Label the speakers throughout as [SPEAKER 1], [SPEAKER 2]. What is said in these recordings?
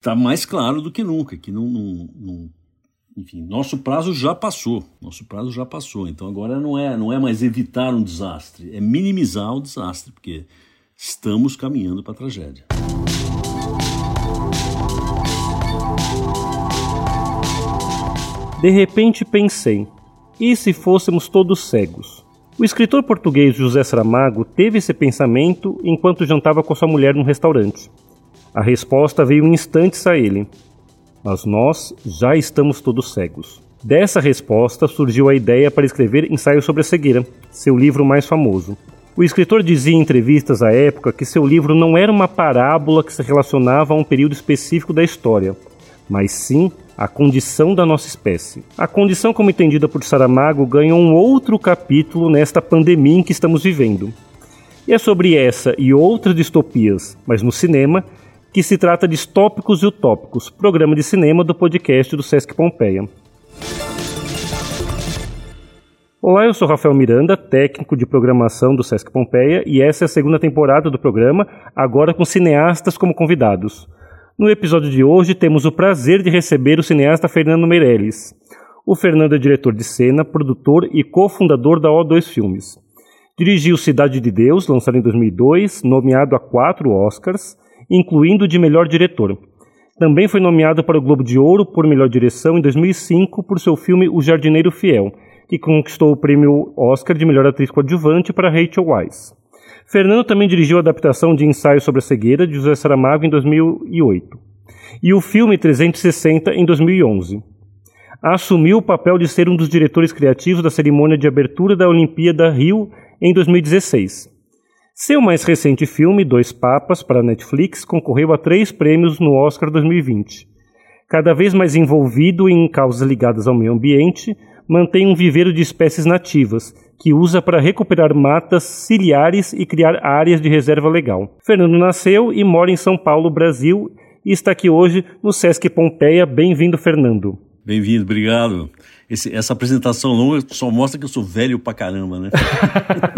[SPEAKER 1] está mais claro do que nunca, que não, não, não, enfim, nosso prazo já passou, nosso prazo já passou. Então agora não é, não é mais evitar um desastre, é minimizar o desastre, porque estamos caminhando para a tragédia.
[SPEAKER 2] De repente pensei, e se fôssemos todos cegos? O escritor português José Saramago teve esse pensamento enquanto jantava com sua mulher num restaurante. A resposta veio instantes a ele: Mas nós já estamos todos cegos. Dessa resposta surgiu a ideia para escrever Ensaio sobre a Cegueira, seu livro mais famoso. O escritor dizia em entrevistas à época que seu livro não era uma parábola que se relacionava a um período específico da história, mas sim a condição da nossa espécie. A condição, como entendida por Saramago, ganha um outro capítulo nesta pandemia em que estamos vivendo. E é sobre essa e outras distopias, mas no cinema, que se trata de Tópicos e Utópicos, programa de cinema do podcast do Sesc Pompeia. Olá, eu sou Rafael Miranda, técnico de programação do Sesc Pompeia, e essa é a segunda temporada do programa, agora com cineastas como convidados. No episódio de hoje temos o prazer de receber o cineasta Fernando Meirelles. O Fernando é diretor de cena, produtor e cofundador da O2 Filmes. Dirigiu Cidade de Deus, lançado em 2002, nomeado a quatro Oscars, incluindo de melhor diretor. Também foi nomeado para o Globo de Ouro por melhor direção em 2005 por seu filme O Jardineiro Fiel, que conquistou o prêmio Oscar de melhor atriz coadjuvante para Rachel Weisz. Fernando também dirigiu a adaptação de Ensaio sobre a Cegueira de José Saramago em 2008 e o filme 360 em 2011. Assumiu o papel de ser um dos diretores criativos da cerimônia de abertura da Olimpíada Rio em 2016. Seu mais recente filme, Dois Papas, para a Netflix, concorreu a três prêmios no Oscar 2020. Cada vez mais envolvido em causas ligadas ao meio ambiente, mantém um viveiro de espécies nativas, que usa para recuperar matas ciliares e criar áreas de reserva legal. Fernando nasceu e mora em São Paulo, Brasil, e está aqui hoje no Sesc Pompeia. Bem-vindo, Fernando.
[SPEAKER 1] Bem-vindo, obrigado. Esse, essa apresentação longa só mostra que eu sou velho pra caramba, né?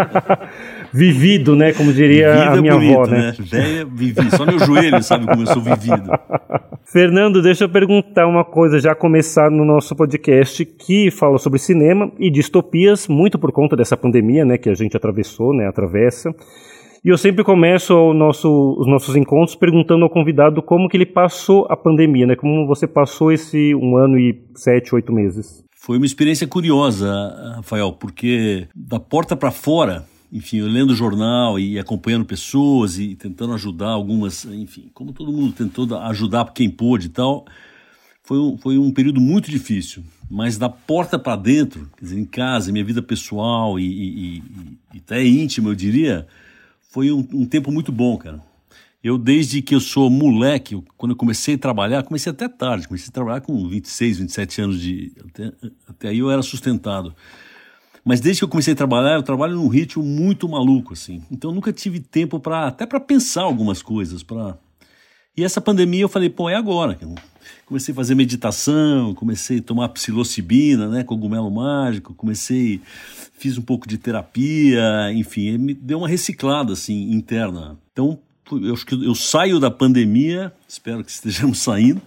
[SPEAKER 2] vivido, né? Como diria a minha bonito, avó, né? né?
[SPEAKER 1] Velha, vivido. Só meu joelho sabe como eu sou vivido.
[SPEAKER 2] Fernando, deixa eu perguntar uma coisa, já começar no nosso podcast que fala sobre cinema e distopias, muito por conta dessa pandemia, né? Que a gente atravessou, né? Atravessa. E eu sempre começo nosso, os nossos encontros perguntando ao convidado como que ele passou a pandemia, né? Como você passou esse um ano e sete, oito meses.
[SPEAKER 1] Foi uma experiência curiosa, Rafael, porque da porta para fora, enfim, eu lendo jornal e acompanhando pessoas e tentando ajudar algumas, enfim, como todo mundo tentou ajudar quem pôde e tal, foi um, foi um período muito difícil. Mas da porta para dentro, quer dizer, em casa, minha vida pessoal e, e, e, e até íntima, eu diria, foi um, um tempo muito bom, cara. Eu, desde que eu sou moleque, quando eu comecei a trabalhar, comecei até tarde, comecei a trabalhar com 26, 27 anos de. Até, até aí eu era sustentado. Mas desde que eu comecei a trabalhar, eu trabalho num ritmo muito maluco, assim. Então eu nunca tive tempo para até para pensar algumas coisas. Pra... E essa pandemia eu falei, pô, é agora. Comecei a fazer meditação, comecei a tomar psilocibina, né, cogumelo mágico, comecei, fiz um pouco de terapia, enfim, me deu uma reciclada, assim, interna. Então, eu acho que eu saio da pandemia, espero que estejamos saindo,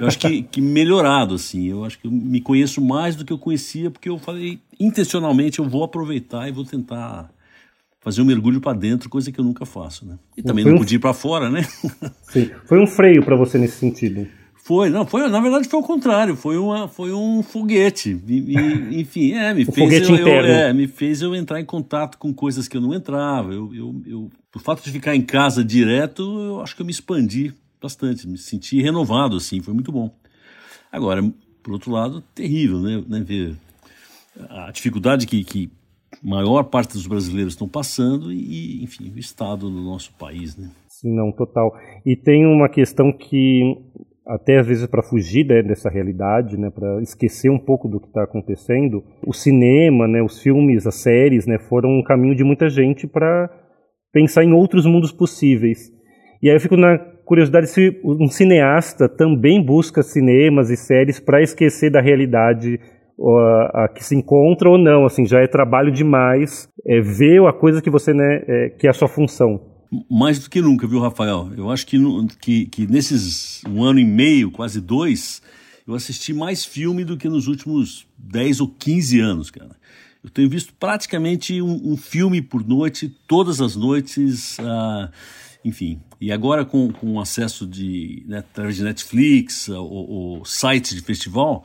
[SPEAKER 1] eu acho que, que melhorado, assim. Eu acho que eu me conheço mais do que eu conhecia, porque eu falei, intencionalmente, eu vou aproveitar e vou tentar fazer um mergulho para dentro, coisa que eu nunca faço, né? E também foi não um... podia ir para fora, né?
[SPEAKER 2] Sim. Foi um freio para você nesse sentido.
[SPEAKER 1] Foi, não, foi, na verdade foi o contrário, foi, uma, foi um foguete. E, e, enfim, é, me fez eu, eu, é, me fez eu entrar em contato com coisas que eu não entrava. Eu, eu, eu, o fato de ficar em casa direto, eu acho que eu me expandi bastante, me senti renovado, assim, foi muito bom. Agora, por outro lado, terrível, né, né ver a dificuldade que, que maior parte dos brasileiros estão passando e, enfim, o estado do nosso país, né?
[SPEAKER 2] Sim, não, total. E tem uma questão que até às vezes para fugir né, dessa realidade, né, para esquecer um pouco do que está acontecendo, o cinema, né, os filmes, as séries, né, foram um caminho de muita gente para pensar em outros mundos possíveis. E aí eu fico na curiosidade se um cineasta também busca cinemas e séries para esquecer da realidade a, a, que se encontra ou não, assim, já é trabalho demais é, ver a coisa que você, né, é, que é a sua função.
[SPEAKER 1] Mais do que nunca, viu, Rafael? Eu acho que, que, que nesses um ano e meio, quase dois, eu assisti mais filme do que nos últimos 10 ou 15 anos, cara. Eu tenho visto praticamente um, um filme por noite, todas as noites, uh, enfim. E agora com, com acesso de, né, através de Netflix, ou, sites de festival,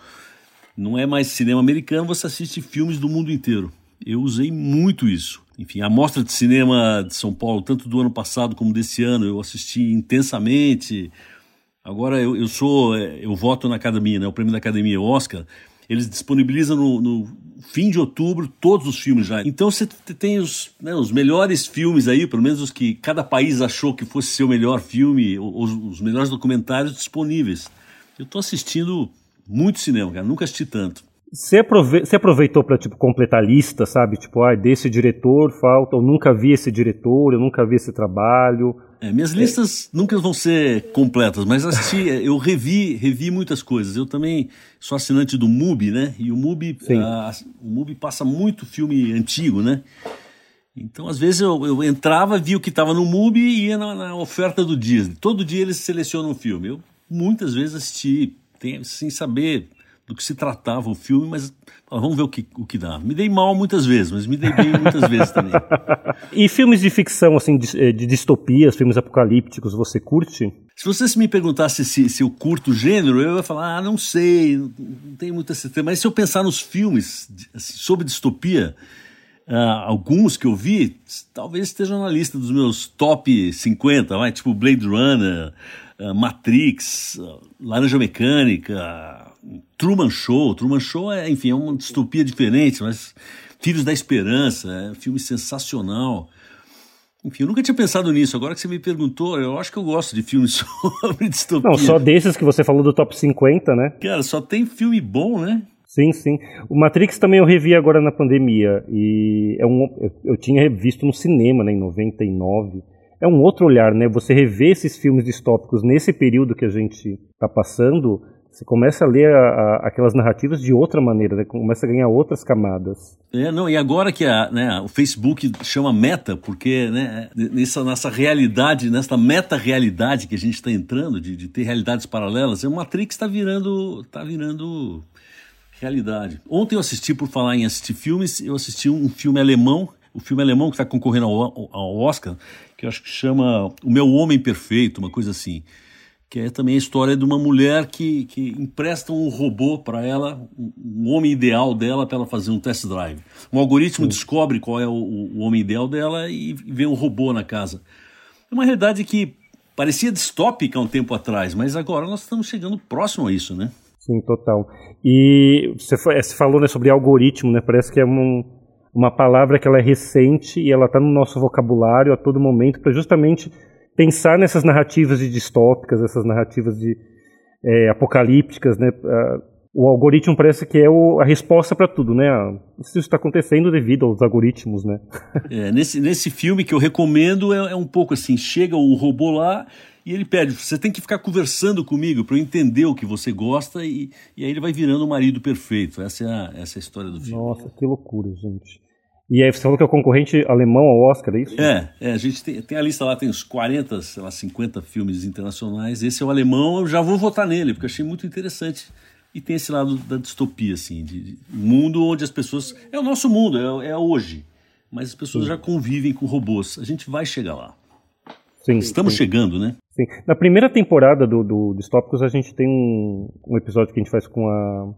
[SPEAKER 1] não é mais cinema americano, você assiste filmes do mundo inteiro. Eu usei muito isso. Enfim, a mostra de cinema de São Paulo, tanto do ano passado como desse ano, eu assisti intensamente. Agora eu, eu sou, é, eu voto na academia, né? O prêmio da academia, o Oscar. Eles disponibilizam no, no fim de outubro todos os filmes já. Então você tem os, né, os melhores filmes aí, pelo menos os que cada país achou que fosse seu melhor filme, os, os melhores documentários disponíveis. Eu estou assistindo muito cinema, cara. Nunca assisti tanto.
[SPEAKER 2] Você, aprove você aproveitou para tipo completar a lista, sabe? Tipo, ah, desse diretor falta, eu nunca vi esse diretor, eu nunca vi esse trabalho.
[SPEAKER 1] É, minhas listas é. nunca vão ser completas, mas assisti, eu revi, revi muitas coisas. Eu também sou assinante do MUBI, né? E o MUBI, a, o MUBI passa muito filme antigo, né? Então, às vezes, eu, eu entrava, via o que estava no MUBI e ia na, na, oferta do Disney. Todo dia eles selecionam um filme. Eu muitas vezes assisti, tem, sem saber do que se tratava o filme, mas vamos ver o que, o que dá. Me dei mal muitas vezes, mas me dei bem muitas vezes também.
[SPEAKER 2] E filmes de ficção, assim, de, eh, de, distopias, filmes apocalípticos, você curte?
[SPEAKER 1] Se você me perguntasse se, se eu curto o gênero, eu ia falar, ah, não sei, não, tenho muita certeza. Mas se eu pensar nos filmes assim, sobre distopia, uh, alguns que eu vi, talvez estejam na lista dos meus top 50, vai, tipo Blade Runner, Matrix, uh, Laranja Mecânica, Truman Show. Truman Show é, enfim, é uma distopia diferente, mas Filhos da Esperança, é um filme sensacional. Enfim, eu nunca tinha pensado nisso. Agora que você me perguntou, eu acho que eu gosto de filmes sobre distopia.
[SPEAKER 2] Não, só desses que você falou do top 50, né?
[SPEAKER 1] Cara, só tem filme bom, né?
[SPEAKER 2] Sim, sim. O Matrix também eu revi agora na pandemia. E é um, eu, eu tinha visto no cinema, né, em 99. É um outro olhar, né? Você rever esses filmes distópicos nesse período que a gente está passando você começa a ler a, a, aquelas narrativas de outra maneira, né? começa a ganhar outras camadas.
[SPEAKER 1] É, não, e agora que a, né, o Facebook chama meta, porque né, nessa, nessa realidade, nessa meta-realidade que a gente está entrando, de, de, ter realidades paralelas, o Matrix está virando, tá virando realidade. Ontem eu assisti, por falar em assistir filmes, eu assisti um filme alemão, o filme alemão que está concorrendo ao, ao Oscar, que eu acho que chama O Meu Homem Perfeito, uma coisa assim que é também a história de uma mulher que, que empresta um robô para ela, um homem ideal dela, para ela fazer um test drive. Um algoritmo Sim. descobre qual é o, o, homem ideal dela e vê um robô na casa. É uma realidade que parecia distópica há um tempo atrás, mas agora nós estamos chegando próximo a isso, né?
[SPEAKER 2] Sim, total. E você, você falou né, sobre algoritmo, né? Parece que é um, uma palavra que ela é recente e ela está no nosso vocabulário a todo momento para justamente pensar nessas narrativas de distópicas, essas narrativas de é, apocalípticas, né? O algoritmo parece que é o, a resposta para tudo, né? Isso está acontecendo devido aos algoritmos, né?
[SPEAKER 1] É, nesse, nesse filme que eu recomendo é, é um pouco assim, chega o robô lá e ele pede, você tem que ficar conversando comigo para eu entender o que você gosta e, e aí ele vai virando o marido perfeito. Essa é a, essa é a história do filme.
[SPEAKER 2] Nossa, que loucura, gente. E aí você falou que é o concorrente alemão ao Oscar, é isso?
[SPEAKER 1] É, é a gente tem, tem, a lista lá, tem uns 40, sei lá, 50 filmes internacionais. Esse é o alemão, eu já vou votar nele, porque achei muito interessante. E tem esse lado da distopia, assim, de, de mundo onde as pessoas. É o nosso mundo, é, é hoje. Mas as pessoas sim. já convivem com robôs. A gente vai chegar lá. Sim, Estamos sim. chegando, né?
[SPEAKER 2] Sim. Na primeira temporada do, do Distópicos, a gente tem um, um episódio que a gente faz com a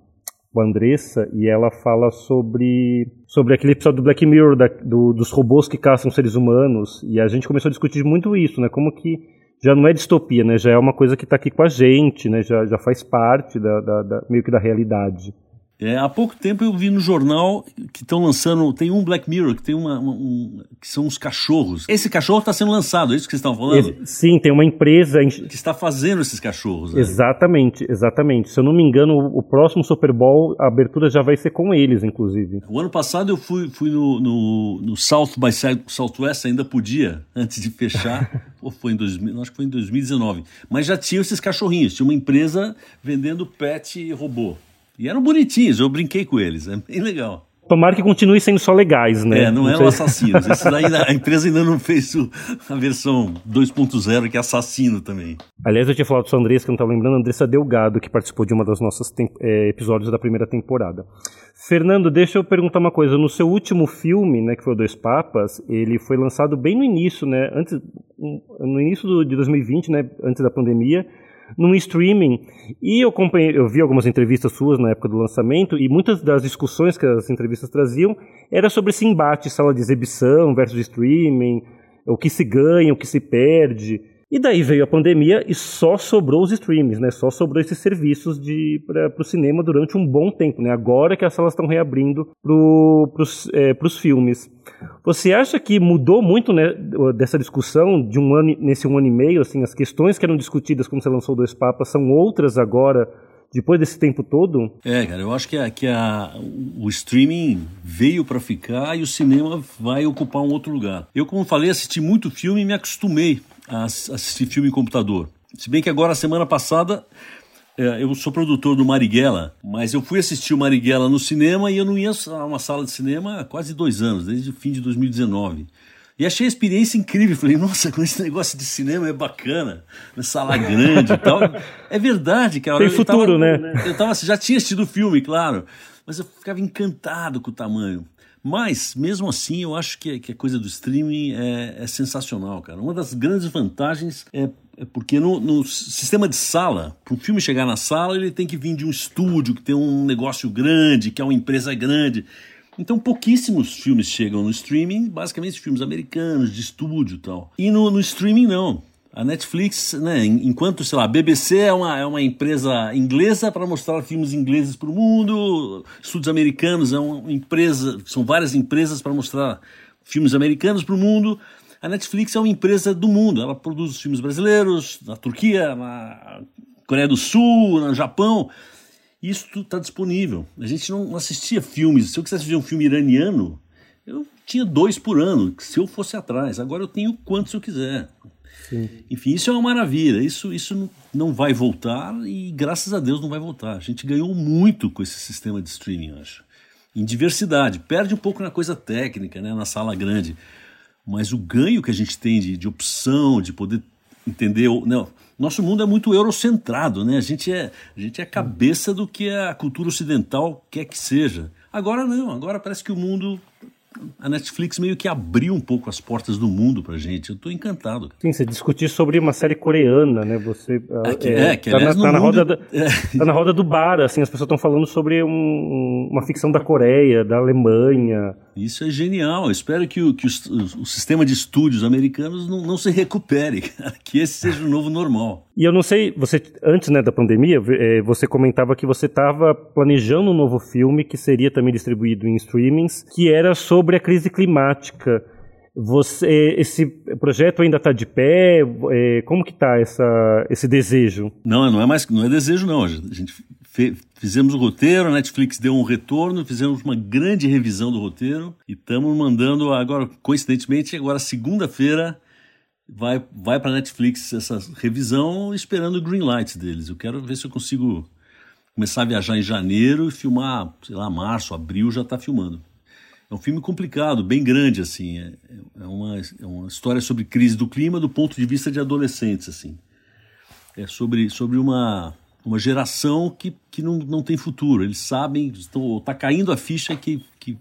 [SPEAKER 2] com a Andressa e ela fala sobre, sobre aquele episódio do Black Mirror da, do, dos robôs que caçam seres humanos e a gente começou a discutir muito isso, né? Como que já não é distopia, né? Já é uma coisa que está aqui com a gente, né? Já, já faz parte da, da, da meio que da realidade.
[SPEAKER 1] É, há pouco tempo eu vi no jornal que estão lançando. Tem um Black Mirror que tem uma, uma um, que são os cachorros. Esse cachorro está sendo lançado, é isso que vocês estão falando?
[SPEAKER 2] sim, tem uma empresa
[SPEAKER 1] que está fazendo esses cachorros.
[SPEAKER 2] Né? Exatamente, exatamente. Se eu não me engano, o, o, próximo Super Bowl, a abertura já vai ser com eles, inclusive.
[SPEAKER 1] O ano passado eu fui, fui no, no, no South by Southwest, ainda podia, antes de fechar. ou foi em 2000, acho que foi em 2019. Mas já tinha esses cachorrinhos, tinha uma empresa vendendo pet robô. E eram bonitinhos, eu brinquei com eles, é bem legal.
[SPEAKER 2] Tomara que continue sendo só legais, né?
[SPEAKER 1] É, não, não eram assassinos. Esse daí, a empresa ainda não fez o, a versão 2.0, que é assassino também.
[SPEAKER 2] Aliás, eu tinha falado a Andressa, que eu não estava lembrando, Andressa Delgado, que participou de uma das nossas é, episódios da primeira temporada. Fernando, deixa eu perguntar uma coisa. No seu último filme, né, que foi o Dois Papas, ele foi lançado bem no início, né? Antes, no início do, de 2020, né? Antes da pandemia num streaming. E eu, eu vi algumas entrevistas suas na época do lançamento, e muitas das discussões que as entrevistas traziam era sobre esse embate, sala de exibição versus streaming, o que se ganha, o que se perde. E daí veio a pandemia e só sobrou os streams, né? Só sobrou esses serviços para o cinema durante um bom tempo, né? Agora que as salas estão reabrindo para os é, filmes. Você acha que mudou muito né, dessa discussão de um ano nesse um ano e meio? Assim, as questões que eram discutidas quando você lançou Dois Papas são outras agora depois desse tempo todo?
[SPEAKER 1] É, cara, eu acho que, a, que a, o streaming veio para ficar e o cinema vai ocupar um outro lugar. Eu, como falei, assisti muito filme e me acostumei a assistir filme em computador. Se bem que agora, semana passada, é, eu sou produtor do Marighella, mas eu fui assistir o Marighella no cinema e eu não ia a uma sala de cinema há quase dois anos, desde o fim de 2019. E achei a experiência incrível. Falei, nossa, com esse negócio de cinema é bacana, na sala grande e tal. É verdade, cara.
[SPEAKER 2] Tem futuro,
[SPEAKER 1] tava,
[SPEAKER 2] né?
[SPEAKER 1] Eu tava, já tinha assistido o filme, claro, mas eu ficava encantado com o tamanho. Mas, mesmo assim, eu acho que, que a coisa do streaming é, é sensacional, cara. Uma das grandes vantagens é, é porque no, no, sistema de sala, para um filme chegar na sala, ele tem que vir de um estúdio, que tem um negócio grande, que é uma empresa grande. Então, pouquíssimos filmes chegam no streaming, basicamente filmes americanos, de estúdio e tal. E no, no streaming, não. A Netflix, né, enquanto, sei lá, a BBC é uma, é uma empresa inglesa para mostrar filmes ingleses para o mundo, estúdios americanos é uma empresa, são várias empresas para mostrar filmes americanos para o mundo. A Netflix é uma empresa do mundo, ela produz filmes brasileiros na Turquia, na Coreia do Sul, no Japão. Isso tudo está disponível. A gente não assistia filmes. Se eu quisesse ver um filme iraniano, eu tinha dois por ano, se eu fosse atrás. Agora eu tenho quantos eu quiser. Sim. Enfim, isso é uma maravilha. Isso, isso não vai voltar e graças a Deus não vai voltar. A gente ganhou muito com esse sistema de streaming, acho. Em diversidade. Perde um pouco na coisa técnica, né, na sala grande. Mas o ganho que a gente tem de, de opção, de poder entender. Não, nosso mundo é muito eurocentrado, né? A gente é, a gente é a cabeça do que a cultura ocidental quer que seja. Agora não, agora parece que o mundo a Netflix meio que abriu um pouco as portas do mundo pra gente. Eu tô encantado.
[SPEAKER 2] Sim, você discutir sobre uma série coreana, né? Você
[SPEAKER 1] é, que, é, é que tá,
[SPEAKER 2] na, tá na roda da, é. tá na roda do bar, assim, as pessoas estão falando sobre um, uma ficção da Coreia, da Alemanha.
[SPEAKER 1] Isso é genial. Eu espero que o, que o, o sistema de estúdios americanos não, não se recupere, que esse seja o novo normal.
[SPEAKER 2] E eu não sei, você antes né, da pandemia, é, você comentava que você estava planejando um novo filme que seria também distribuído em streamings, que era sobre a crise climática. Você, esse projeto ainda está de pé? É, como que está esse desejo?
[SPEAKER 1] Não, não é mais, não é desejo não. A gente fizemos o roteiro, a Netflix deu um retorno, fizemos uma grande revisão do roteiro e estamos mandando agora, coincidentemente, agora segunda-feira vai, vai para a Netflix essa revisão esperando o green light deles. Eu quero ver se eu consigo começar a viajar em janeiro e filmar, sei lá, março, abril já está filmando. É um filme complicado, bem grande, assim. É, é, uma, é uma história sobre crise do clima do ponto de vista de adolescentes, assim. É sobre, sobre uma uma geração que, que não, não tem futuro. Eles sabem, estão, tá caindo a ficha que, que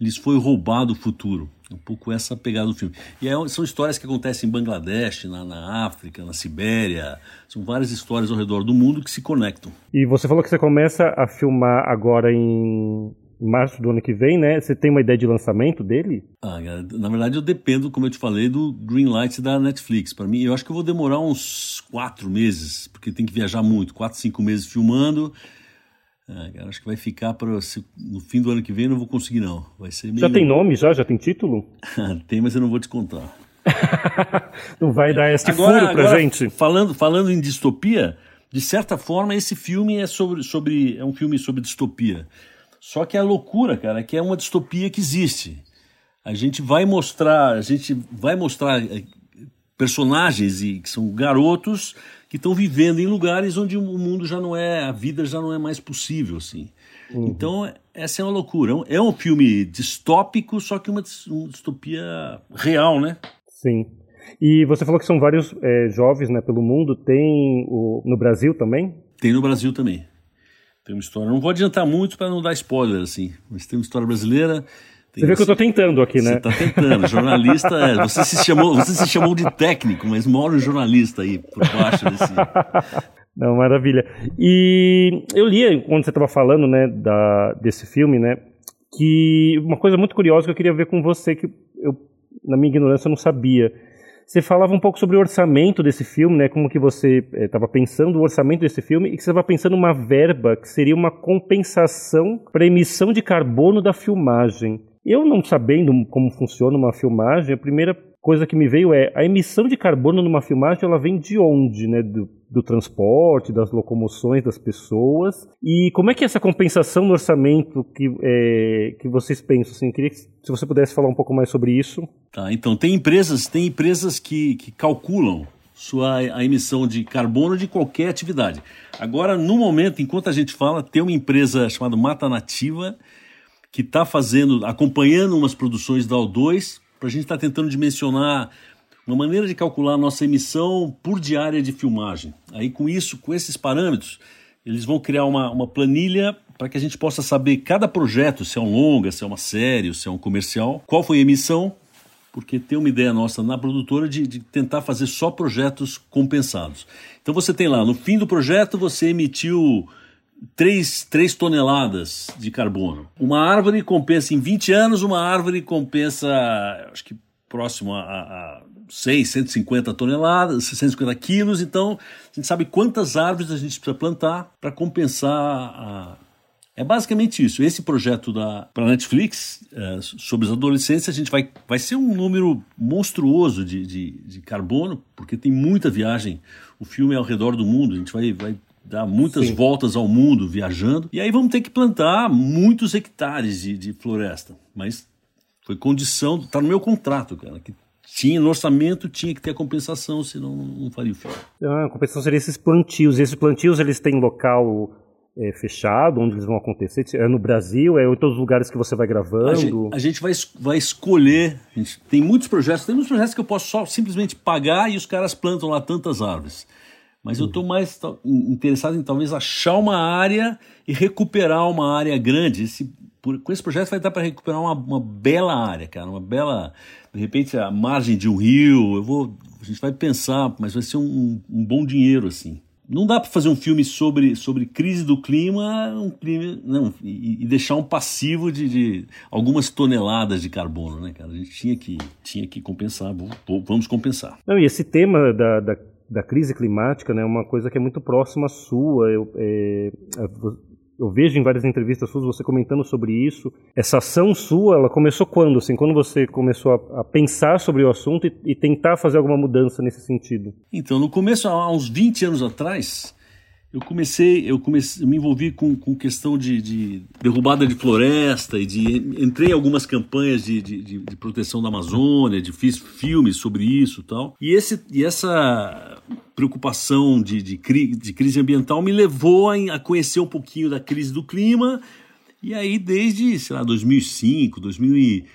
[SPEAKER 1] lhes foi roubado o futuro. Um pouco essa pegada do filme. E é, são histórias que acontecem em Bangladesh, na, na, África, na Sibéria. São várias histórias ao redor do mundo que se conectam.
[SPEAKER 2] E você falou que você começa a filmar agora em março do ano que vem, né? Você tem uma ideia de lançamento dele?
[SPEAKER 1] Ah, na verdade eu dependo, como eu te falei, do green light da Netflix. Para mim, eu acho que eu vou demorar uns quatro meses, porque tem que viajar muito, quatro, cinco meses filmando. Ah, acho que vai ficar para no fim do ano que vem não vou conseguir não. Vai ser meio...
[SPEAKER 2] Já tem nome já? Já tem título?
[SPEAKER 1] tem, mas eu não vou te contar.
[SPEAKER 2] não vai dar esse agora, furo pra agora, gente.
[SPEAKER 1] Falando, falando em distopia, de certa forma esse filme é sobre, sobre é um filme sobre distopia. Só que a loucura, cara, é que é uma distopia que existe. A gente vai mostrar, a gente vai mostrar eh, personagens e que são garotos que estão vivendo em lugares onde o mundo já não é, a vida já não é mais possível, assim. Uhum. Então, essa é uma loucura. É um filme distópico, só que uma, uma distopia real, né?
[SPEAKER 2] Sim. E você falou que são vários é, jovens né, pelo mundo. Tem o, no Brasil também?
[SPEAKER 1] Tem no Brasil também. Tem uma história. Não vou adiantar muito para não dar spoiler, assim. Mas tem uma história brasileira.
[SPEAKER 2] Você vê que eu estou tentando aqui, né?
[SPEAKER 1] Você está tentando. Jornalista, é, você, se chamou, você se chamou de técnico, mas mora um jornalista aí por baixo desse.
[SPEAKER 2] Não, maravilha. E eu li, quando você estava falando, né, da, desse filme, né, que uma coisa muito curiosa que eu queria ver com você, que eu, na minha ignorância, não sabia. Você falava um pouco sobre o orçamento desse filme, né? Como que você estava eh, pensando o orçamento desse filme e que você estava pensando uma verba que seria uma compensação para emissão de carbono da filmagem. Eu não sabendo como funciona uma filmagem, a primeira coisa que me veio é a emissão de carbono numa filmagem ela vem de onde, né? Do, do, transporte, das locomoções das pessoas e como é que é essa compensação no orçamento que, é, que vocês pensam? Assim, queria que se você pudesse falar um pouco mais sobre isso.
[SPEAKER 1] Tá, então tem empresas, tem empresas que, que calculam sua a emissão de carbono de qualquer atividade. Agora, no momento, enquanto a gente fala, tem uma empresa chamada Mata Nativa que está fazendo, acompanhando umas produções da O2 para a gente estar tá tentando dimensionar uma maneira de calcular a nossa emissão por diária de filmagem. Aí com isso, com esses parâmetros, eles vão criar uma, uma planilha para que a gente possa saber cada projeto, se é um longa, se é uma série, se é um comercial, qual foi a emissão, porque tem uma ideia nossa na produtora de, de, tentar fazer só projetos compensados. Então você tem lá, no fim do projeto, você emitiu 3, 3 toneladas de carbono. Uma árvore compensa em 20 anos, uma árvore compensa, acho que próximo a, a 6, 150 toneladas, 150 quilos. Então, a gente sabe quantas árvores a gente precisa plantar para compensar a. É basicamente isso. Esse projeto da para Netflix é, sobre os adolescentes, a gente vai, vai ser um número monstruoso de, de, de carbono, porque tem muita viagem. O filme é ao redor do mundo, a gente vai, vai dar muitas Sim. voltas ao mundo viajando. E aí vamos ter que plantar muitos hectares de, de floresta. Mas foi condição, está no meu contrato, cara, que tinha no orçamento tinha que ter a compensação, senão não faria o filme.
[SPEAKER 2] Ah, a compensação seria esses plantios. E esses plantios eles têm local é, fechado, onde eles vão acontecer? É no Brasil? É em todos os lugares que você vai gravando? A
[SPEAKER 1] gente, a gente vai, vai escolher. Gente, tem muitos projetos, tem muitos projetos que eu posso só simplesmente pagar e os caras plantam lá tantas árvores. Mas eu estou mais interessado em talvez achar uma área e recuperar uma área grande. Esse, por, com esse projeto vai dar para recuperar uma, uma, bela área, cara, uma bela, de repente a margem de um rio. Eu vou, a gente vai pensar, mas vai ser um, um bom dinheiro assim. Não dá para fazer um filme sobre, sobre crise do clima, um clima não, e, e deixar um passivo de, de, algumas toneladas de carbono, né, cara? A gente tinha que, tinha que compensar, vamos compensar.
[SPEAKER 2] Não, e esse tema da, da da crise climática, né, é uma coisa que é muito próxima à sua. Eu, é, eu vejo em várias entrevistas suas você comentando sobre isso. Essa ação sua, ela começou quando? Assim, quando você começou a, a pensar sobre o assunto e, e, tentar fazer alguma mudança nesse sentido?
[SPEAKER 1] Então, no começo, há uns 20 anos atrás, eu comecei, eu comecei, eu me envolvi com, com questão de, de, derrubada de floresta e de entrei em algumas campanhas de, de, de, proteção da Amazônia, de fiz filmes sobre isso, tal. E esse e essa preocupação de, de, de crise ambiental me levou a, a conhecer um pouquinho da crise do clima. E aí desde, sei lá, 2005, 2000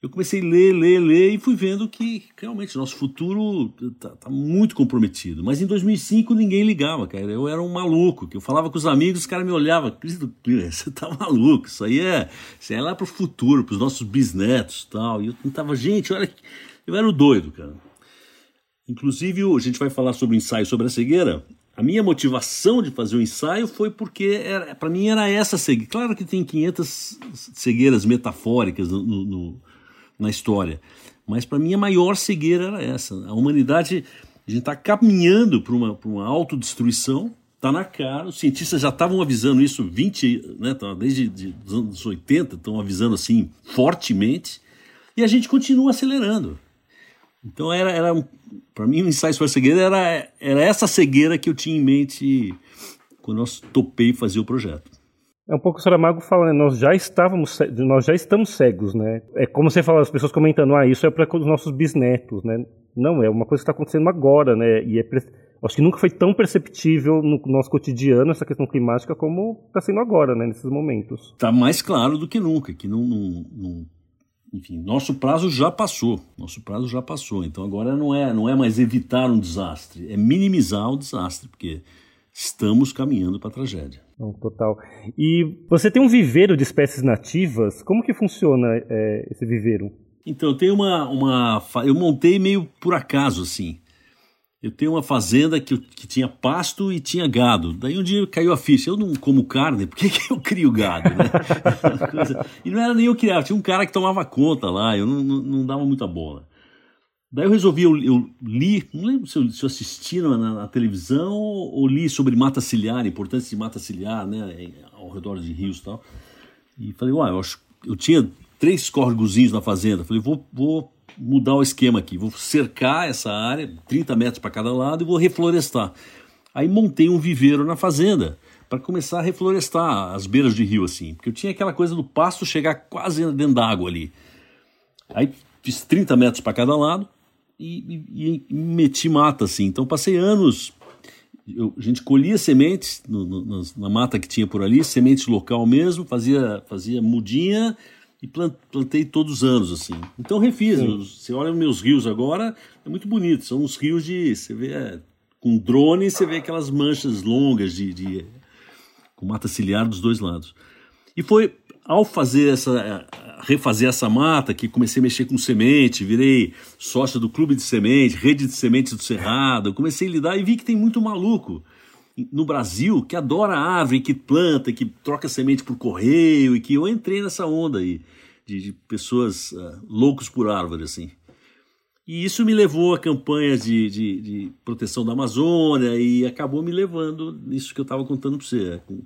[SPEAKER 1] eu comecei a ler, ler, ler e fui vendo que realmente nosso futuro está tá muito comprometido. Mas em 2005 ninguém ligava, cara. Eu era um maluco, que eu falava com os amigos, os caras me olhavam, você tá maluco, isso aí é, isso aí é lá pro futuro, pros nossos bisnetos e tal. E eu tentava, gente, olha, eu era o doido, cara. Inclusive, a gente vai falar sobre o ensaio sobre a cegueira. A minha motivação de fazer o ensaio foi porque para mim era essa cegueira. Claro que tem 500 cegueiras metafóricas no, no na história. Mas para mim a maior cegueira era essa. A humanidade, a gente está caminhando para uma, uma autodestruição, está na cara, os cientistas já estavam avisando isso 20, né, tá, desde de, os anos 80, estão avisando assim fortemente, e a gente continua acelerando. Então era, era para mim o ensaio sobre a cegueira era, era essa cegueira que eu tinha em mente quando nós topei fazer o projeto.
[SPEAKER 2] É um pouco o Saramago fala, né? Nós já estávamos, nós já estamos cegos, né? É como você fala, as pessoas comentando, ah, isso é para os nossos bisnetos, né? Não, é uma coisa que está acontecendo agora, né? E é Acho que nunca foi tão perceptível no nosso cotidiano essa questão climática como está sendo agora, né, nesses momentos.
[SPEAKER 1] Está mais claro do que nunca, que não, não, não, enfim, nosso prazo já passou, nosso prazo já passou. Então agora não é, não é mais evitar um desastre, é minimizar o desastre, porque estamos caminhando para a tragédia.
[SPEAKER 2] Não, total. E você tem um viveiro de espécies nativas? Como que funciona é, esse viveiro?
[SPEAKER 1] Então, eu tenho uma, uma. Eu montei meio por acaso, assim. Eu tenho uma fazenda que, que tinha pasto e tinha gado. Daí um dia caiu a ficha. Eu não como carne, por que, que eu crio gado? Né? e não era nem eu criar, tinha um cara que tomava conta lá, eu não, não, não dava muita bola. Daí eu resolvi, eu, eu li, não lembro se eu, se eu assisti na, na, televisão ou li sobre mata ciliar, a importância de mata ciliar, né, ao redor de rios e tal. E falei, uai, eu, acho, eu tinha três córregozinhos na fazenda. Falei, vou, vou mudar o esquema aqui, vou cercar essa área, 30 metros para cada lado, e vou reflorestar. Aí montei um viveiro na fazenda para começar a reflorestar as beiras de rio, assim, porque eu tinha aquela coisa do pasto chegar quase dentro d'água ali. Aí fiz 30 metros para cada lado, e, e, e meti mata, assim. Então passei anos. Eu, a gente colhia sementes no, no, na mata que tinha por ali, sementes local mesmo, fazia, fazia mudinha e plantei todos os anos, assim. Então refiz. Você olha meus rios agora, é muito bonito. São uns rios de. Você vê. É, com drone, você vê aquelas manchas longas de, de com mata ciliar dos dois lados. E foi ao fazer essa refazer essa mata, que comecei a mexer com semente, virei sócio do clube de semente, rede de sementes do Cerrado, comecei a lidar e vi que tem muito maluco no Brasil que adora árvore, que planta, que troca semente por correio e que eu entrei nessa onda aí de, de pessoas uh, loucos por árvore assim. E isso me levou a campanhas de, de, de, proteção da Amazônia e acabou me levando nisso que eu estava contando para você. Com,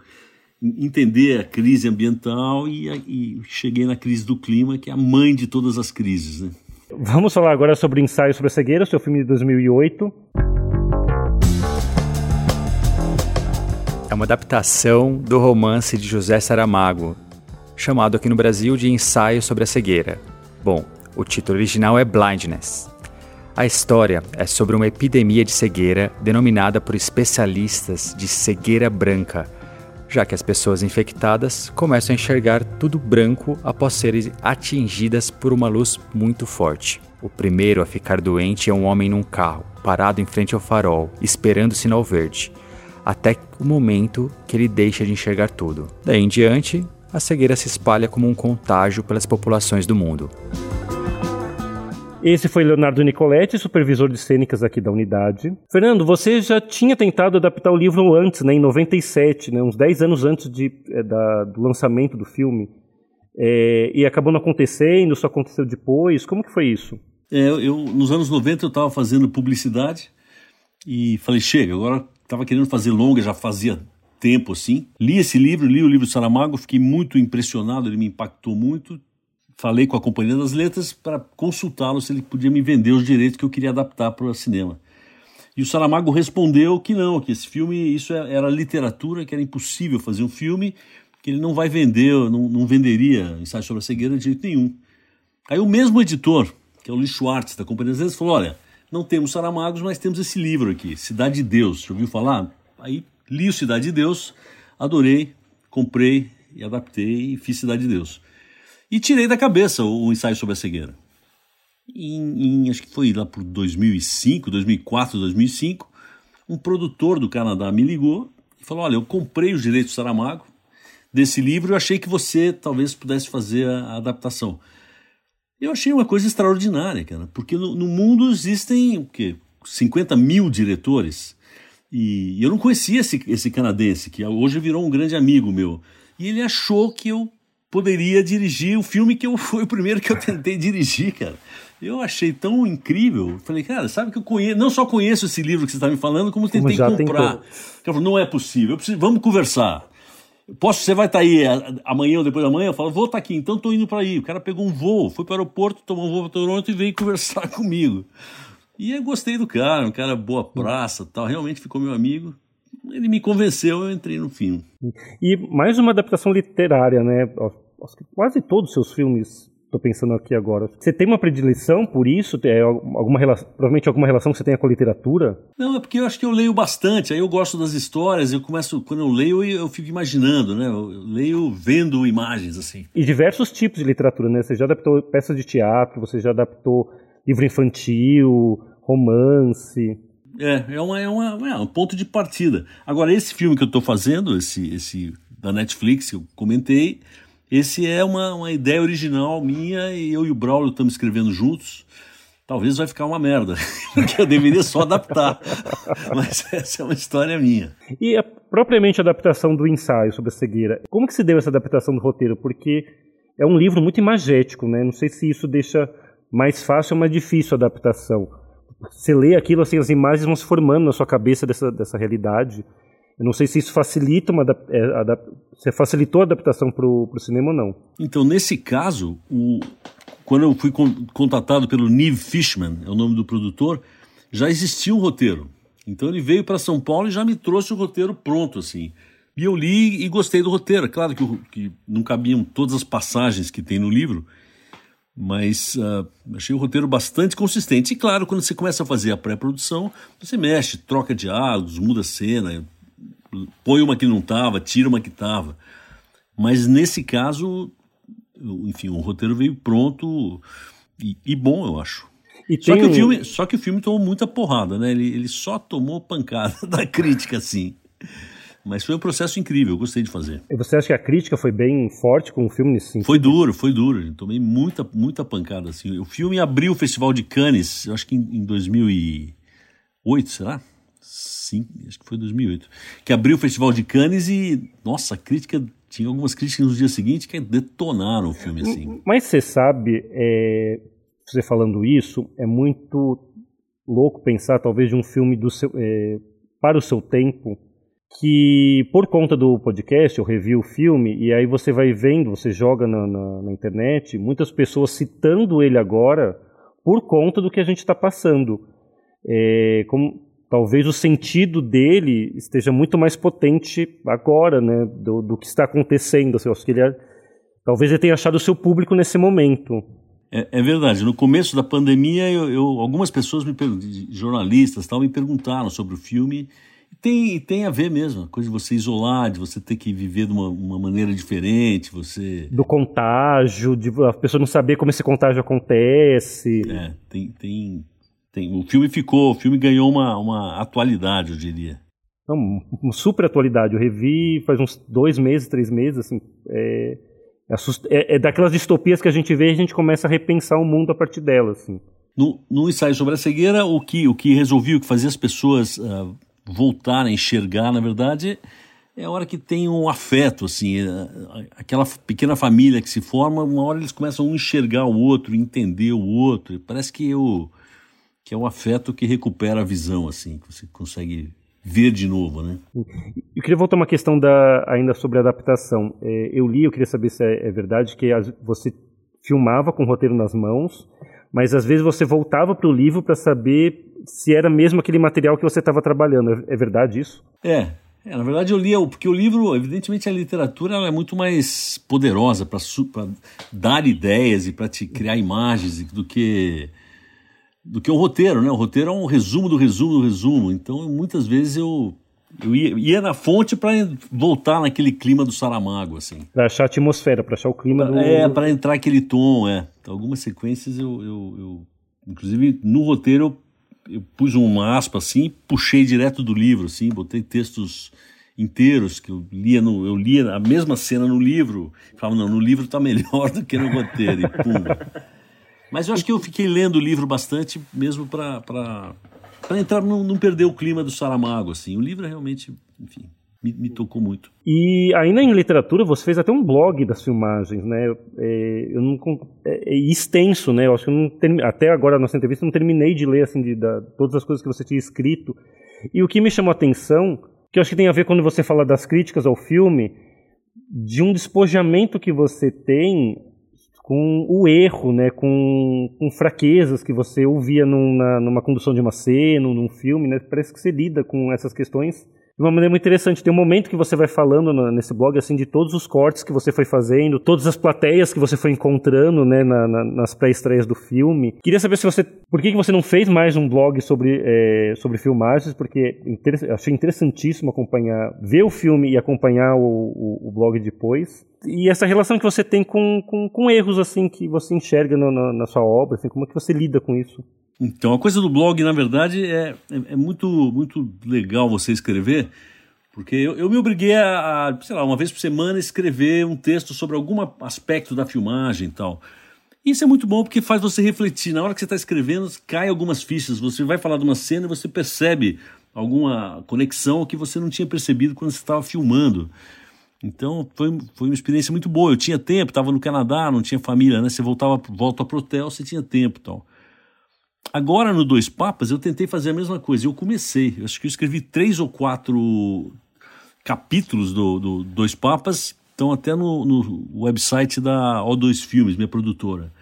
[SPEAKER 1] entender a crise ambiental e, e, cheguei na crise do clima, que é a mãe de todas as crises. Né?
[SPEAKER 2] Vamos falar agora sobre Ensaio sobre a Cegueira, seu filme de 2008.
[SPEAKER 3] É uma adaptação do romance de José Saramago, chamado aqui no Brasil de Ensaio sobre a Cegueira. Bom, o título original é Blindness. A história é sobre uma epidemia de cegueira denominada por especialistas de cegueira branca já que as pessoas infectadas começam a enxergar tudo branco após serem atingidas por uma luz muito forte. O primeiro a ficar doente é um homem num carro, parado em frente ao farol, esperando o sinal verde, até o momento que ele deixa de enxergar tudo. Daí em diante, a cegueira se espalha como um contágio pelas populações do mundo.
[SPEAKER 2] Esse foi Leonardo Nicoletti, supervisor de cênicas aqui da unidade. Fernando, você já tinha tentado adaptar o livro antes, né, em 97, né, uns 10 anos antes de, é, da, do lançamento do filme. É, e acabou não acontecendo, só aconteceu depois. Como que foi isso?
[SPEAKER 1] É, eu, nos anos 90 eu estava fazendo publicidade e falei, chega, agora estava querendo fazer longa, já fazia tempo assim. Li esse livro, li o livro de Saramago, fiquei muito impressionado, ele me impactou muito falei com a Companhia das Letras para consultá-lo se ele podia me vender os direitos que eu queria adaptar para o cinema. E o Saramago respondeu que não, que esse filme isso é, era literatura, que era impossível fazer um filme, que ele não vai vender, não, não venderia Ensaio sobre a Cegueira de jeito nenhum. Aí o mesmo editor, que é o Lee Schwartz, da Companhia das Letras, falou, olha, não temos Saramagos, mas temos esse livro aqui, Cidade de Deus, já ouviu falar? Aí li o Cidade de Deus, adorei, comprei e adaptei e fiz Cidade de Deus. E tirei da cabeça o, o ensaio sobre a cegueira. Em, em, acho que foi lá por 2005, 2004, 2005, um produtor do Canadá me ligou e falou: Olha, eu comprei os direitos do Saramago desse livro e achei que você talvez pudesse fazer a, a adaptação. Eu achei uma coisa extraordinária, cara, porque no, no mundo existem o quê? 50 mil diretores. E eu não conhecia esse, esse canadense, que hoje virou um grande amigo meu. E ele achou que eu poderia dirigir o filme que eu foi o primeiro que eu tentei dirigir, cara. Eu achei tão incrível. Falei, cara, sabe que eu conheço, não só conheço esse livro que você está me falando, como tentei como comprar. Tentou. Falei, não é possível. Preciso, vamos conversar. Posso, você vai estar tá aí amanhã ou depois da manhã? Eu falo, vou estar tá aqui, então estou indo para aí. O cara pegou um voo, foi para o aeroporto, tomou um voo para Toronto e veio conversar comigo. E eu gostei do cara, um cara boa praça, tal, realmente ficou meu amigo ele me convenceu, eu entrei no filme.
[SPEAKER 2] E mais uma adaptação literária, né? Quase todos os seus filmes Estou pensando aqui agora. Você tem uma predileção por isso? É alguma relação, provavelmente alguma relação que você tenha com a literatura?
[SPEAKER 1] Não, é porque eu acho que eu leio bastante. Aí eu gosto das histórias. Eu começo quando eu leio eu fico imaginando, né? Eu leio vendo imagens assim.
[SPEAKER 2] E diversos tipos de literatura, né? Você já adaptou peças de teatro, você já adaptou livro infantil, romance.
[SPEAKER 1] É, é, uma, é, uma, é um ponto de partida. Agora, esse filme que eu estou fazendo, esse, esse da Netflix que eu comentei, esse é uma, uma ideia original minha e eu e o Braulio estamos escrevendo juntos. Talvez vai ficar uma merda, porque eu deveria só adaptar. Mas essa é uma história minha.
[SPEAKER 2] E a, propriamente a adaptação do ensaio sobre a cegueira, como que se deu essa adaptação do roteiro? Porque é um livro muito imagético, né? Não sei se isso deixa mais fácil ou mais difícil a adaptação. Você lê aquilo, assim, as imagens vão se formando na sua cabeça dessa, dessa realidade. Eu não sei se isso facilita uma é, se facilitou a adaptação para o cinema ou não.
[SPEAKER 1] Então, nesse caso, o, quando eu fui contatado pelo Neve Fishman, é o nome do produtor, já existia um roteiro. Então ele veio para São Paulo e já me trouxe o roteiro pronto, assim. E eu li e gostei do roteiro. É claro que, que não cabiam todas as passagens que tem no livro, mas uh, achei o roteiro bastante consistente. E claro, quando você começa a fazer a pré-produção, você mexe, troca diálogos, muda cena, põe uma que não estava, tira uma que estava. Mas nesse caso, enfim, o roteiro veio pronto e, e bom, eu acho. só, que o filme, só que o filme tomou muita porrada, né? Ele, ele só tomou pancada da crítica, assim. Mas foi um processo incrível, eu gostei de fazer.
[SPEAKER 2] E você acha que a crítica foi bem forte com o filme nesse sentido?
[SPEAKER 1] Foi duro, foi duro. tomei muita, muita pancada. Assim. O filme abriu o Festival de Cannes, eu acho que em, em 2008, será? Sim, acho que foi 2008. Que abriu o Festival de Cannes e, nossa, a crítica tinha algumas críticas no dia seguinte que detonaram o filme assim.
[SPEAKER 2] Mas você sabe, é, você falando isso, é muito louco pensar talvez de um filme do seu, é, para o seu tempo que por conta do podcast eu revi o filme e aí você vai vendo, você joga na, na, na internet, muitas pessoas citando ele agora por conta do que a gente está passando. É, como, talvez o sentido dele esteja muito mais potente agora, né, do, do que está acontecendo. Assim, eu acho que ele é, talvez ele tenha achado o seu público nesse momento.
[SPEAKER 1] É, é verdade. No começo da pandemia, eu, eu algumas pessoas me jornalistas, tal, me perguntaram sobre o filme tem, tem a ver mesmo, a coisa de você isolar, de você ter que viver de uma, uma maneira diferente, você...
[SPEAKER 2] Do contágio, de a pessoa não saber como esse contágio acontece.
[SPEAKER 1] É, tem, tem, tem... O filme ficou, o filme ganhou uma, uma atualidade, eu diria.
[SPEAKER 2] Não, uma super atualidade. Eu revi faz uns dois meses, três meses, assim... É, é, é daquelas distopias que a gente vê e a gente começa a repensar o mundo a partir delas, assim.
[SPEAKER 1] No, no ensaio sobre a cegueira, o que, o que resolveu, o que fazia as pessoas... Uh, voltar a enxergar, na verdade, é a hora que tem um afeto, assim, é, aquela pequena família que se forma, uma hora eles começam a enxergar o outro, entender o outro. Parece que, eu, que é o afeto que recupera a visão, assim, que você consegue ver de novo, né?
[SPEAKER 2] Eu queria voltar uma questão da, ainda sobre adaptação. É, eu li, eu queria saber se é, é verdade que você filmava com o roteiro nas mãos, mas às vezes você voltava para o livro para saber se era mesmo aquele material que você estava trabalhando. É, é verdade isso?
[SPEAKER 1] É, é, na verdade eu lia, porque o livro, evidentemente a literatura é muito mais poderosa para dar ideias e para te criar imagens do que do que um roteiro, né? O roteiro é um resumo do resumo do resumo. Então, muitas vezes eu eu ia, ia na fonte para voltar naquele clima do Saramago, assim.
[SPEAKER 2] Para achar a atmosfera, para achar o clima
[SPEAKER 1] pra, do... É, para entrar aquele tom, é. Então, algumas sequências eu, eu, eu, Inclusive, no roteiro eu pus uma aspa assim, puxei direto do livro, assim, botei textos inteiros que eu lia no, eu lia a mesma cena no livro, falava não, no livro está melhor do que no roteiro e pum. Mas eu acho que eu fiquei lendo o livro bastante mesmo para entrar não, não perder o clima do Saramago assim. O livro é realmente, enfim, me, me, tocou muito.
[SPEAKER 2] E ainda em literatura, você fez até um blog das filmagens, né? É, eu não, é, é extenso, né? Eu acho que não term... até agora na nossa entrevista não terminei de ler assim de, da, todas as coisas que você tinha escrito. E o que me chamou a atenção, que eu acho que tem a ver quando você fala das críticas ao filme, de um despojamento que você tem com o erro, né? Com, com fraquezas que você ouvia num, na, numa condução de uma cena, num filme, né? Parece que você lida com essas questões de uma maneira muito interessante. Tem um momento que você vai falando no, nesse blog assim de todos os cortes que você foi fazendo, todas as plateias que você foi encontrando, né, na, na, nas pré-estreias do filme. Queria saber se você, por que, que você não fez mais um blog sobre é, sobre filmagens? Porque inter, achei interessantíssimo acompanhar, ver o filme e acompanhar o, o, o blog depois. E essa relação que você tem com, com, com erros assim que você enxerga na, na sua obra, assim, como é que você lida com isso?
[SPEAKER 1] Então, a coisa do blog, na verdade, é, é, é muito, muito legal você escrever, porque eu, eu me obriguei a, a, sei lá, uma vez por semana escrever um texto sobre algum aspecto da filmagem e tal. Isso é muito bom porque faz você refletir. Na hora que você está escrevendo, cai algumas fichas. Você vai falar de uma cena e você percebe alguma conexão que você não tinha percebido quando você estava filmando. Então foi, foi uma experiência muito boa. Eu tinha tempo, estava no Canadá, não tinha família, né? Você voltava, volta para o hotel, você tinha tempo tal. Agora no Dois Papas eu tentei fazer a mesma coisa. Eu comecei, eu acho que eu escrevi três ou quatro capítulos do, do Dois Papas, estão até no, no website da O2 Filmes, minha produtora.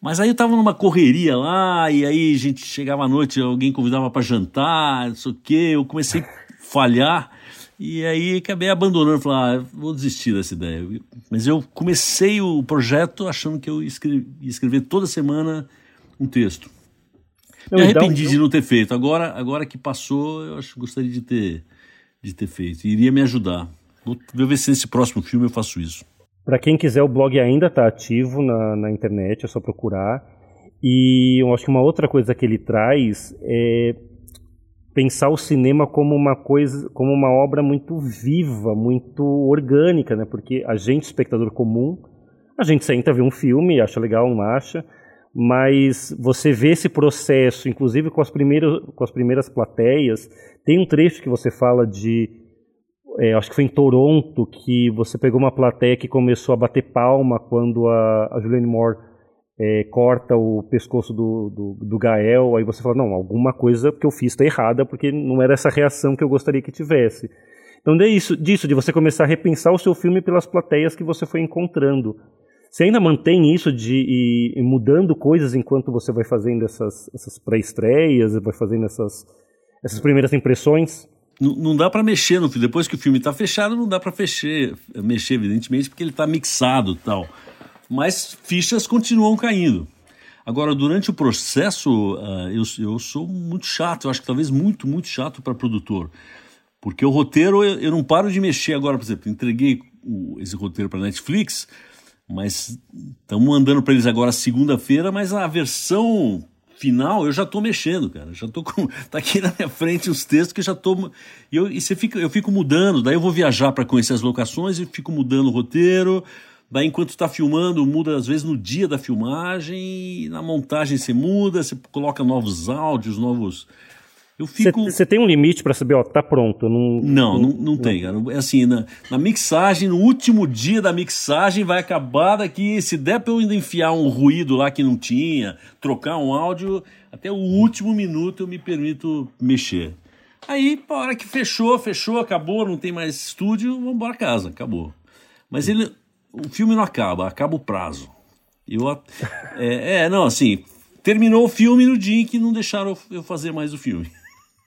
[SPEAKER 1] Mas aí eu tava numa correria lá, e aí a gente chegava à noite, alguém convidava para jantar, não sei o quê, eu comecei a falhar, e aí acabei abandonando, falei, ah, vou desistir dessa ideia. Mas eu comecei o projeto achando que eu ia escrever toda semana um texto. Me arrependi então, de não ter feito. Agora, agora que passou, eu acho gostaria de ter, de ter feito. Iria me ajudar. Vou, vou ver se nesse próximo filme eu faço isso.
[SPEAKER 2] Para quem quiser, o blog ainda está ativo na, na internet, é só procurar. E eu acho que uma outra coisa que ele traz é pensar o cinema como uma coisa, como uma obra muito viva, muito orgânica, né? Porque a gente, espectador comum, a gente senta ver um filme, acha legal, não acha, mas você vê esse processo, inclusive com as primeiras, com as primeiras plateias. Tem um trecho que você fala de, é, acho que foi em Toronto, que você pegou uma plateia que começou a bater palma quando a, a Julianne Moore é, corta o pescoço do, do, do, Gael. Aí você fala, não, alguma coisa que eu fiz está errada, porque não era essa reação que eu gostaria que tivesse. Então, é isso, disso, de você começar a repensar o seu filme pelas plateias que você foi encontrando. Você ainda mantém isso de ir, mudando coisas enquanto você vai fazendo essas, essas pré-estreias, vai fazendo essas, essas primeiras impressões?
[SPEAKER 1] Não, não dá para mexer no. Depois que o filme está fechado, não dá para mexer, mexer, evidentemente, porque ele está mixado tal. Mas fichas continuam caindo. Agora, durante o processo, uh, eu, eu sou muito chato, eu acho que talvez muito, muito chato para produtor. Porque o roteiro, eu, eu, não paro de mexer agora, por exemplo, entreguei esse roteiro para Netflix, mas estamos mandando para eles agora segunda-feira, mas a versão final eu já estou mexendo, cara. Já tô com. Tá aqui na minha frente os textos que eu já estou. E, eu, e você fica, eu fico mudando, daí eu vou viajar para conhecer as locações e fico mudando o roteiro. Daí, enquanto está filmando, muda às vezes no dia da filmagem, na montagem você muda, você coloca novos áudios, novos
[SPEAKER 2] eu fico. Você tem um limite para saber, ó, tá pronto?
[SPEAKER 1] Não, não, não, não tem, cara. É assim, na, na, mixagem, no último dia da mixagem, vai acabar daqui. Se der pra eu ainda enfiar um ruído lá que não tinha, trocar um áudio, até o último minuto eu me permito mexer. Aí, a hora que fechou, fechou, acabou, não tem mais estúdio, vamos embora casa, acabou. Mas ele, o filme não acaba, acaba o prazo. Eu, é, é, não, assim, terminou o filme no dia em que não deixaram eu fazer mais o filme.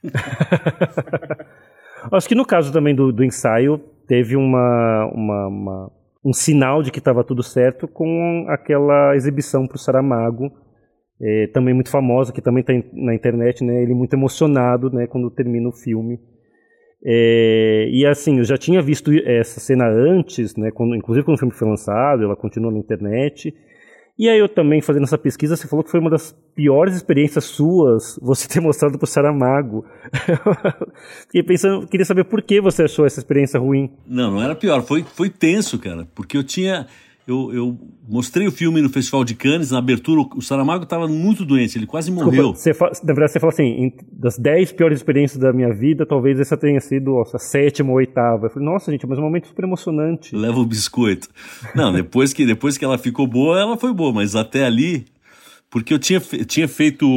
[SPEAKER 2] Acho que no caso também do, do ensaio, teve uma, uma, uma um sinal de que estava tudo certo com aquela exibição para o Saramago, é, também muito famosa, que também está na internet, né? Ele muito emocionado, né? Quando termina o filme. É, e assim, eu já tinha visto essa cena antes, né? Quando, inclusive quando o filme foi lançado, ela continua na internet. E aí eu também, fazendo essa pesquisa, você falou que foi uma das piores experiências suas você ter mostrado pro Saramago. Fiquei pensando, queria saber por que você achou essa experiência ruim.
[SPEAKER 1] Não, não era pior, foi, foi tenso, cara, porque eu tinha eu, eu, mostrei o filme no Festival de Cannes, na abertura, o Saramago estava muito doente, ele quase morreu.
[SPEAKER 2] Desculpa, você fala, na verdade, você fala assim, das dez piores experiências da minha vida, talvez essa tenha sido a sétima ou oitava. Eu falei, nossa, gente, mas é um momento super emocionante.
[SPEAKER 1] Leva o biscoito. Não, depois que, depois que ela ficou boa, ela foi boa, mas até ali, porque eu tinha, tinha feito,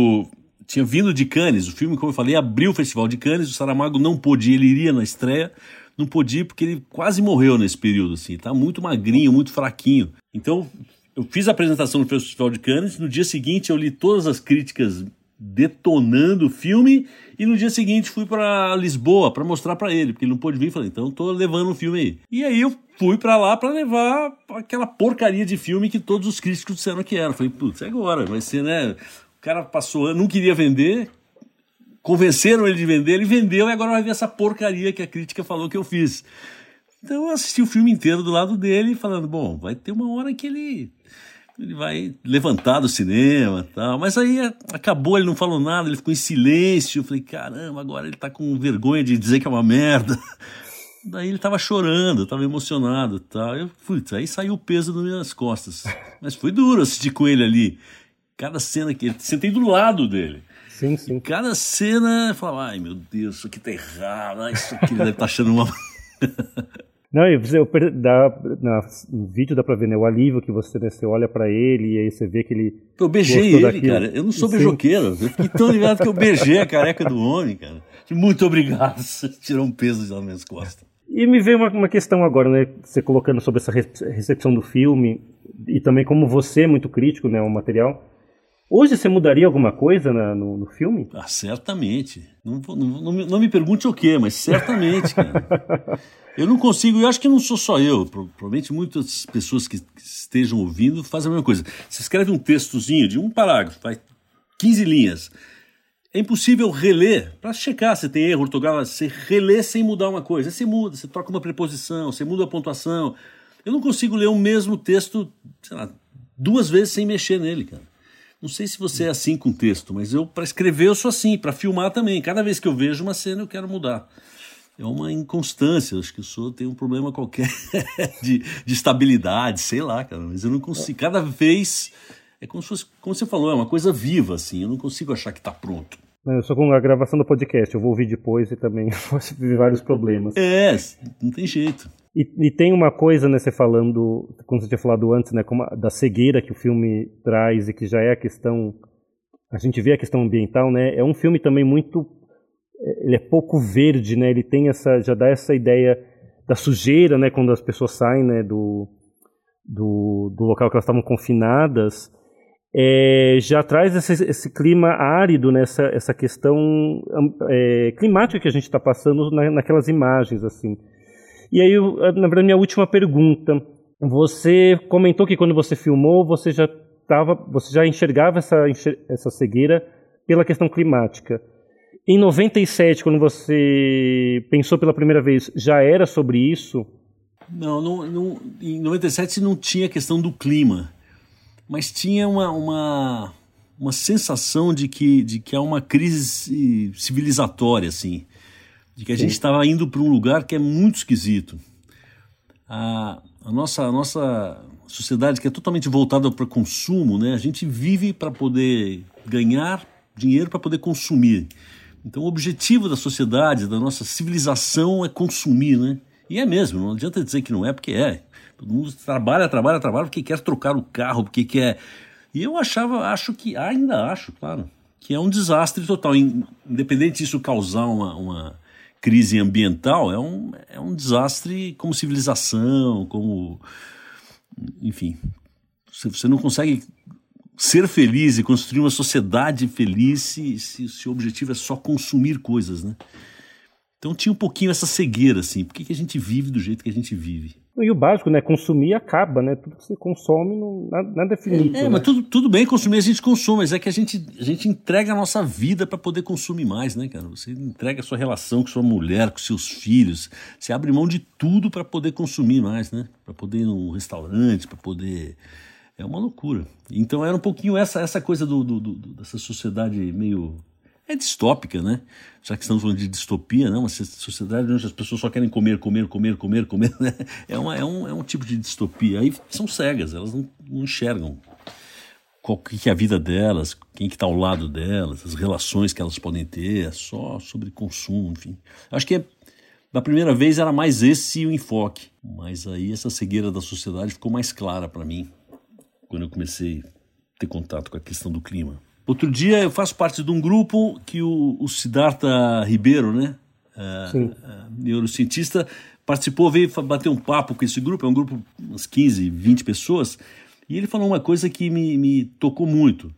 [SPEAKER 1] tinha vindo de Cannes, o filme, como eu falei, abriu o Festival de Cannes, o Saramago não pôde, ele iria na estreia, não podia porque ele quase morreu nesse período, assim, tá muito magrinho, muito fraquinho. Então, eu fiz a apresentação no Festival de Cannes, no dia seguinte eu li todas as críticas detonando o filme e no dia seguinte fui para Lisboa para mostrar para ele, porque ele não pôde vir, falei, então tô levando o filme aí. E aí eu fui para lá para levar aquela porcaria de filme que todos os críticos disseram que era. Falei, putz, é agora, vai ser, né? O cara passou, não queria vender, convenceram ele de vender, ele vendeu e agora vai ver essa porcaria que a crítica falou que eu fiz. Então eu assisti o filme inteiro do lado dele, falando, bom, vai ter uma hora que ele ele vai levantar do cinema tal. Mas aí acabou, ele não falou nada, ele ficou em silêncio. Eu falei, caramba, agora ele tá com vergonha de dizer que é uma merda. Daí ele tava chorando, tava emocionado tal. Eu, putz, aí saiu o peso das minhas costas. Mas foi duro assistir com ele ali. Cada cena que ele. Sentei do lado dele.
[SPEAKER 2] Sim, sim.
[SPEAKER 1] Cada cena, eu falava, ai meu Deus, isso aqui tá errado, isso aqui ele deve estar tá achando uma.
[SPEAKER 2] Não, e você, eu, dá, na, no vídeo dá pra ver, né? O alívio que você, né, você olha pra ele e aí você vê que ele.
[SPEAKER 1] Eu beijei ele, daquilo. cara. Eu não sou beijoqueiro. Eu fiquei tão ligado que eu beijei a careca do homem, cara. Muito obrigado. Você tirou um peso das minhas costas.
[SPEAKER 2] E me veio uma, uma questão agora, né? Você colocando sobre essa recepção do filme e também como você é muito crítico, né? O material. Hoje você mudaria alguma coisa na, no, no, filme?
[SPEAKER 1] Ah, certamente. Não, não, não, me pergunte o quê, mas certamente, cara. eu não consigo, eu acho que não sou só eu. Provavelmente muitas pessoas que estejam ouvindo fazem a mesma coisa. Você escreve um textozinho de um parágrafo, vai 15 linhas. É impossível reler para checar se tem erro ortográfico. Você relê sem mudar uma coisa. Você muda, você troca uma preposição, você muda a pontuação. Eu não consigo ler o mesmo texto, sei lá, duas vezes sem mexer nele, cara. Não sei se você é assim com texto, mas eu para escrever eu sou assim, para filmar também. Cada vez que eu vejo uma cena eu quero mudar. É uma inconstância, acho que eu sou, tenho um problema qualquer de, de estabilidade, sei lá, cara, mas eu não consigo. Cada vez é como se fosse, como você falou, é uma coisa viva, assim, eu não consigo achar que está pronto.
[SPEAKER 2] Eu sou com a gravação do podcast, eu vou ouvir depois e também posso ver vários problemas.
[SPEAKER 1] É, não tem jeito.
[SPEAKER 2] E, e, tem uma coisa, né, você falando, como você tinha falado antes, né, como da cegueira que o filme traz e que já é a questão, a gente vê a questão ambiental, né, é um filme também muito, ele é pouco verde, né, ele tem essa, já dá essa ideia da sujeira, né, quando as pessoas saem, né, do, do, do local que elas estavam confinadas, é, já traz esse, esse, clima árido, né, essa, essa questão é, climática que a gente está passando na, naquelas imagens, assim. E aí, na verdade, minha última pergunta. Você comentou que quando você filmou, você já tava, você já enxergava essa, essa cegueira pela questão climática. Em 97, quando você pensou pela primeira vez, já era sobre isso?
[SPEAKER 1] Não, não, não em 97 não tinha questão do clima, mas tinha uma, uma, uma sensação de que, de que há uma crise civilizatória, assim de que a Sim. gente estava indo para um lugar que é muito esquisito. A, a, nossa, a nossa sociedade que é totalmente voltada para consumo, né? A gente vive para poder ganhar dinheiro para poder consumir. Então o objetivo da sociedade, da nossa civilização é consumir, né? E é mesmo, não adianta dizer que não é, porque é. Todo mundo trabalha, trabalha, trabalha porque quer trocar o carro, porque quer. E eu achava, acho que, ainda acho, claro, que é um desastre total. Independente disso causar uma, uma crise ambiental é um, é um desastre como civilização, como. Enfim. Você não consegue ser feliz e construir uma sociedade feliz se, se, se o objetivo é só consumir coisas, né? Então tinha um pouquinho essa cegueira, assim. Por que, que a gente vive do jeito que a gente vive?
[SPEAKER 2] E o básico, né? Consumir acaba, né? Tudo que você consome, não, nada é finito.
[SPEAKER 1] É,
[SPEAKER 2] né?
[SPEAKER 1] mas tudo, tudo bem consumir, a gente consome, mas é que a gente, a gente entrega a nossa vida para poder consumir mais, né, cara? Você entrega a sua relação com sua mulher, com seus filhos. Você abre mão de tudo para poder consumir mais, né? Para poder ir num restaurante, para poder. É uma loucura. Então era um pouquinho essa, essa coisa do, do, do dessa sociedade meio é distópica, né? Já que estamos falando de distopia, né? uma sociedade onde as pessoas só querem comer, comer, comer, comer, comer, né? é, uma, é, um, é um tipo de distopia. Aí são cegas, elas não, não enxergam qual que é a vida delas, quem que está ao lado delas, as relações que elas podem ter, é só sobre consumo, enfim. Acho que é, da primeira vez era mais esse o enfoque, mas aí essa cegueira da sociedade ficou mais clara para mim quando eu comecei a ter contato com a questão do clima. Outro dia eu faço parte de um grupo que o, o Siddhartha Ribeiro, né? Uh, uh, neurocientista, participou, veio bater um papo com esse grupo, é um grupo umas 15, 20 pessoas, e ele falou uma coisa que me, me tocou muito.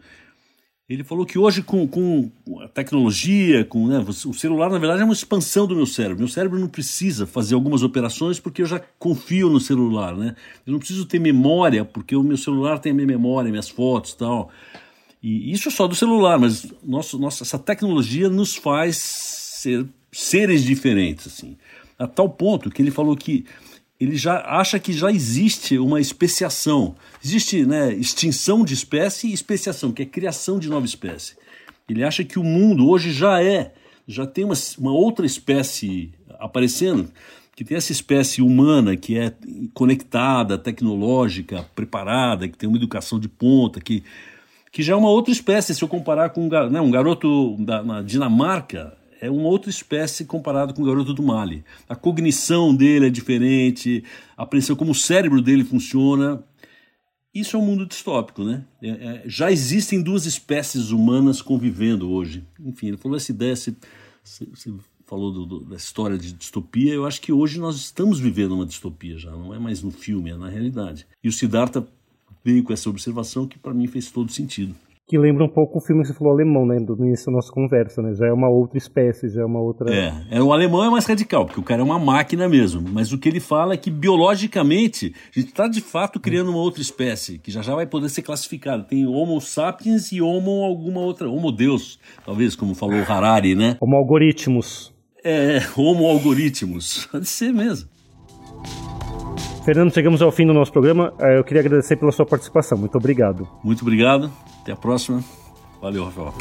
[SPEAKER 1] Ele falou que hoje, com, com a tecnologia, com né, o celular, na verdade, é uma expansão do meu cérebro. Meu cérebro não precisa fazer algumas operações porque eu já confio no celular. Né? Eu não preciso ter memória porque o meu celular tem a minha memória, minhas fotos e tal. E isso é só do celular, mas nosso, nossa, essa tecnologia nos faz ser seres diferentes. assim A tal ponto que ele falou que ele já acha que já existe uma especiação. Existe né, extinção de espécie e especiação, que é criação de nova espécie. Ele acha que o mundo hoje já é, já tem uma, uma outra espécie aparecendo, que tem essa espécie humana que é conectada, tecnológica, preparada, que tem uma educação de ponta, que, que já é uma outra espécie. Se eu comparar com um, né, um garoto da, na Dinamarca, é uma outra espécie comparado com o garoto do Mali. A cognição dele é diferente, a apreensão como o cérebro dele funciona. Isso é um mundo distópico, né? É, é, já existem duas espécies humanas convivendo hoje. Enfim, ele falou essa ideia, você falou do, do, da história de distopia, eu acho que hoje nós estamos vivendo uma distopia já, não é mais no filme, é na realidade. E o Siddhartha veio com essa observação que para mim fez todo sentido
[SPEAKER 2] que lembra um pouco o filme que você falou alemão, né? Do início da nossa conversa, né? Já é uma outra espécie, já é uma outra.
[SPEAKER 1] É, é, o alemão é mais radical, porque o cara é uma máquina mesmo. Mas o que ele fala é que biologicamente a gente está de fato criando uma outra espécie, que já já vai poder ser classificada. Tem Homo sapiens e Homo alguma outra. Homo Deus, talvez, como falou Harari, né?
[SPEAKER 2] Homo algoritmos.
[SPEAKER 1] É, Homo algoritmos. Pode ser mesmo.
[SPEAKER 2] Fernando, chegamos ao fim do nosso programa. É, eu queria agradecer pela sua participação. Muito obrigado.
[SPEAKER 1] Muito obrigado. Até a próxima. Valeu, Rafael.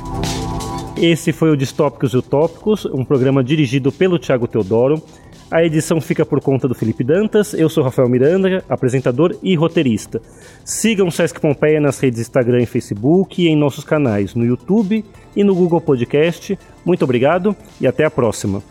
[SPEAKER 2] Esse foi o Distópicos e Utópicos, um programa dirigido pelo Tiago Teodoro. A edição fica por conta do Felipe Dantas. Eu sou Rafael Miranda, apresentador e roteirista. Sigam o Sesc Pompeia nas redes Instagram e Facebook e em nossos canais no YouTube e no Google Podcast. Muito obrigado e até a próxima.